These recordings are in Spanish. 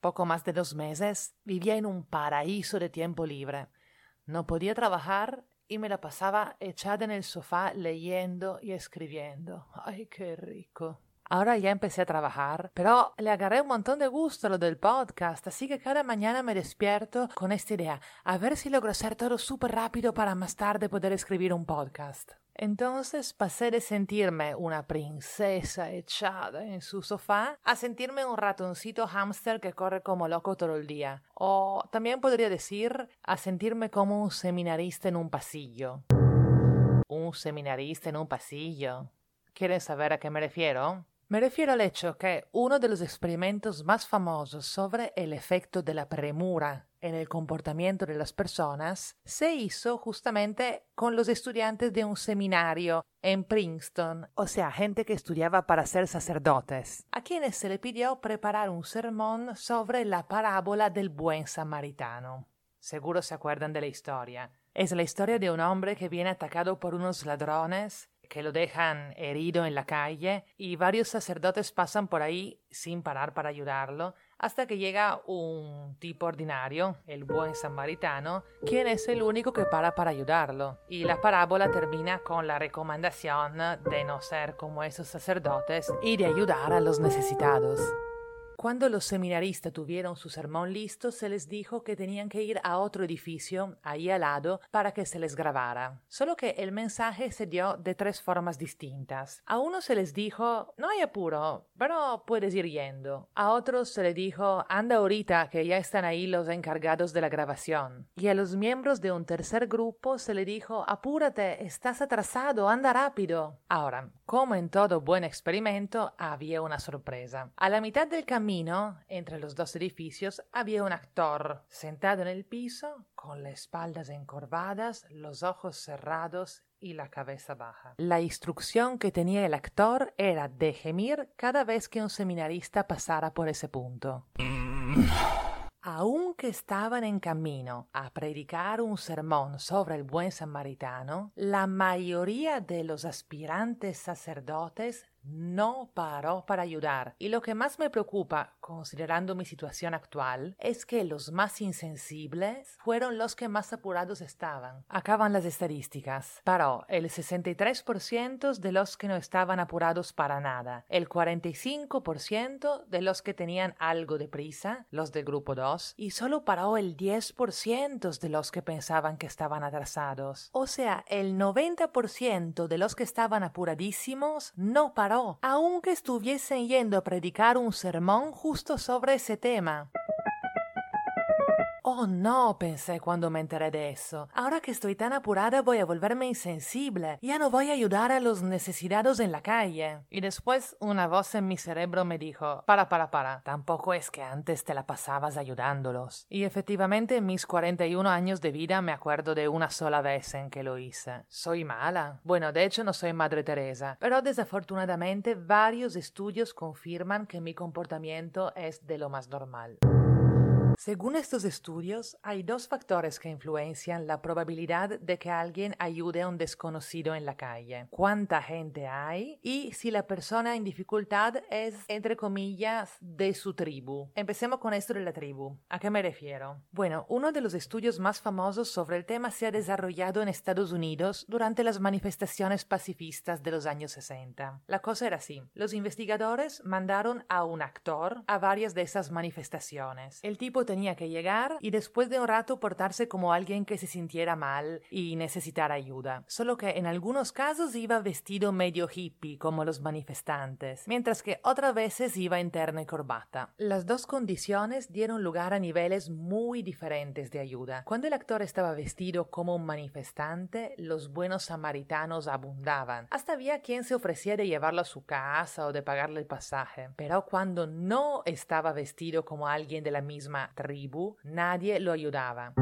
poco más de dos meses, vivía en un paraíso de tiempo libre. No podía trabajar y me la pasaba echada en el sofá leyendo y escribiendo. ¡Ay, qué rico! Ahora ya empecé a trabajar, pero le agarré un montón de gusto a lo del podcast, así que cada mañana me despierto con esta idea, a ver si logro hacer todo súper rápido para más tarde poder escribir un podcast. Entonces pasé de sentirme una princesa echada en su sofá a sentirme un ratoncito hámster que corre como loco todo el día. O también podría decir a sentirme como un seminarista en un pasillo. Un seminarista en un pasillo. ¿Quieren saber a qué me refiero? Me refiero al hecho que uno de los experimentos más famosos sobre el efecto de la premura en el comportamiento de las personas se hizo justamente con los estudiantes de un seminario en Princeton, o sea, gente que estudiaba para ser sacerdotes, a quienes se le pidió preparar un sermón sobre la parábola del buen samaritano. Seguro se acuerdan de la historia. Es la historia de un hombre que viene atacado por unos ladrones que lo dejan herido en la calle y varios sacerdotes pasan por ahí sin parar para ayudarlo hasta que llega un tipo ordinario, el buen samaritano, quien es el único que para para ayudarlo. Y la parábola termina con la recomendación de no ser como esos sacerdotes y de ayudar a los necesitados. Cuando los seminaristas tuvieron su sermón listo, se les dijo que tenían que ir a otro edificio, ahí al lado, para que se les grabara. Solo que el mensaje se dio de tres formas distintas. A uno se les dijo, no hay apuro, pero puedes ir yendo. A otros se les dijo, anda ahorita, que ya están ahí los encargados de la grabación. Y a los miembros de un tercer grupo se le dijo, apúrate, estás atrasado, anda rápido. Ahora, como en todo buen experimento, había una sorpresa. A la mitad del camino, entre los dos edificios, había un actor sentado en el piso, con las espaldas encorvadas, los ojos cerrados y la cabeza baja. La instrucción que tenía el actor era de gemir cada vez que un seminarista pasara por ese punto. Aunque estaban en camino a predicar un sermón sobre el buen samaritano, la mayoría de los aspirantes sacerdotes no paró para ayudar. Y lo que más me preocupa, considerando mi situación actual, es que los más insensibles fueron los que más apurados estaban. Acaban las estadísticas. Paró el 63% de los que no estaban apurados para nada, el 45% de los que tenían algo de prisa, los del grupo 2, y solo paró el 10% de los que pensaban que estaban atrasados. O sea, el 90% de los que estaban apuradísimos no paró aunque estuviesen yendo a predicar un sermón justo sobre ese tema. Oh no, pensé cuando me enteré de eso. Ahora que estoy tan apurada voy a volverme insensible. Ya no voy a ayudar a los necesitados en la calle. Y después una voz en mi cerebro me dijo, para, para, para. Tampoco es que antes te la pasabas ayudándolos. Y efectivamente en mis 41 años de vida me acuerdo de una sola vez en que lo hice. ¿Soy mala? Bueno, de hecho no soy Madre Teresa, pero desafortunadamente varios estudios confirman que mi comportamiento es de lo más normal. Según estos estudios, hay dos factores que influencian la probabilidad de que alguien ayude a un desconocido en la calle. Cuánta gente hay y si la persona en dificultad es, entre comillas, de su tribu. Empecemos con esto de la tribu. ¿A qué me refiero? Bueno, uno de los estudios más famosos sobre el tema se ha desarrollado en Estados Unidos durante las manifestaciones pacifistas de los años 60. La cosa era así. Los investigadores mandaron a un actor a varias de esas manifestaciones. El tipo tenía que llegar y después de un rato portarse como alguien que se sintiera mal y necesitara ayuda. Solo que en algunos casos iba vestido medio hippie como los manifestantes, mientras que otras veces iba en terno y corbata. Las dos condiciones dieron lugar a niveles muy diferentes de ayuda. Cuando el actor estaba vestido como un manifestante, los buenos samaritanos abundaban. Hasta había quien se ofrecía de llevarlo a su casa o de pagarle el pasaje. Pero cuando no estaba vestido como alguien de la misma tribu, nadie lo ayudaba.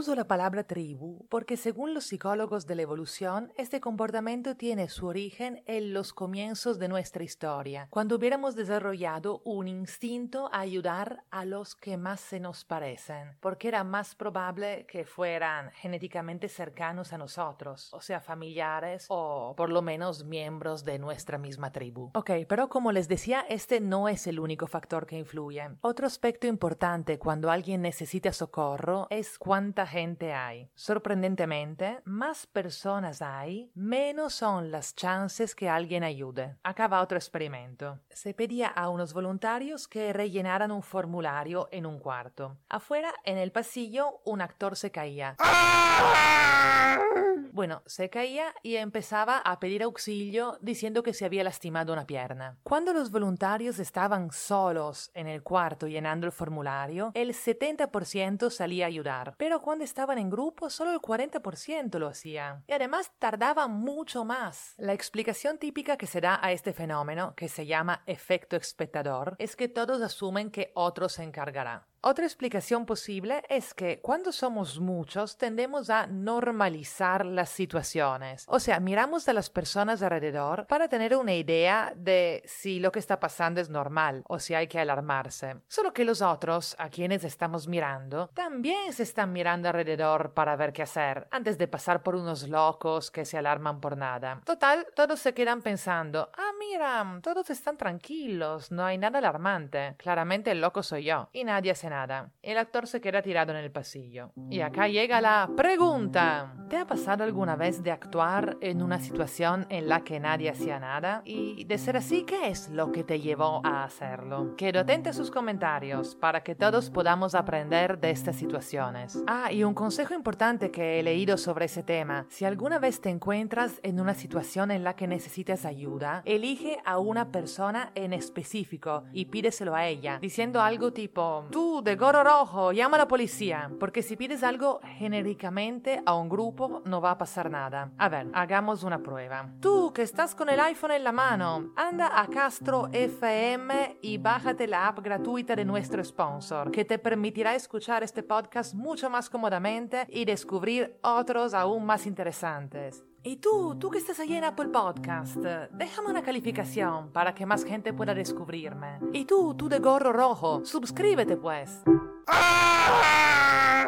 Uso la palabra tribu porque según los psicólogos de la evolución, este comportamiento tiene su origen en los comienzos de nuestra historia, cuando hubiéramos desarrollado un instinto a ayudar a los que más se nos parecen, porque era más probable que fueran genéticamente cercanos a nosotros, o sea, familiares o por lo menos miembros de nuestra misma tribu. Ok, pero como les decía, este no es el único factor que influye. Otro aspecto importante cuando alguien necesita socorro es cuánta hay. Sorprendentemente, más personas hay, menos son las chances que alguien ayude. Acá va otro experimento. Se pedía a unos voluntarios que rellenaran un formulario en un cuarto. Afuera, en el pasillo, un actor se caía. Bueno, se caía y empezaba a pedir auxilio diciendo que se había lastimado una pierna. Cuando los voluntarios estaban solos en el cuarto llenando el formulario, el 70% salía a ayudar, pero cuando estaban en grupo solo el 40% lo hacía. Y además tardaba mucho más. La explicación típica que se da a este fenómeno, que se llama efecto espectador, es que todos asumen que otro se encargará. Otra explicación posible es que cuando somos muchos tendemos a normalizar las situaciones. O sea, miramos a las personas alrededor para tener una idea de si lo que está pasando es normal o si hay que alarmarse. Solo que los otros, a quienes estamos mirando, también se están mirando alrededor para ver qué hacer, antes de pasar por unos locos que se alarman por nada. Total, todos se quedan pensando, ah, mira, todos están tranquilos, no hay nada alarmante. Claramente el loco soy yo. Y nadie se nada. El actor se queda tirado en el pasillo. Y acá llega la pregunta. ¿Te ha pasado alguna vez de actuar en una situación en la que nadie hacía nada? Y de ser así, ¿qué es lo que te llevó a hacerlo? Quedo atenta a sus comentarios para que todos podamos aprender de estas situaciones. Ah, y un consejo importante que he leído sobre ese tema. Si alguna vez te encuentras en una situación en la que necesitas ayuda, elige a una persona en específico y pídeselo a ella, diciendo algo tipo, tú de gorro rojo, llama a la policía, porque si pides algo genéricamente a un grupo no va a pasar nada. A ver, hagamos una prueba. Tú que estás con el iPhone en la mano, anda a Castro FM y bájate la app gratuita de nuestro sponsor, que te permitirá escuchar este podcast mucho más cómodamente y descubrir otros aún más interesantes. Y tú, tú que estás ahí en Apple Podcast, déjame una calificación para que más gente pueda descubrirme. Y tú, tú de gorro rojo, suscríbete pues. ¡Ah!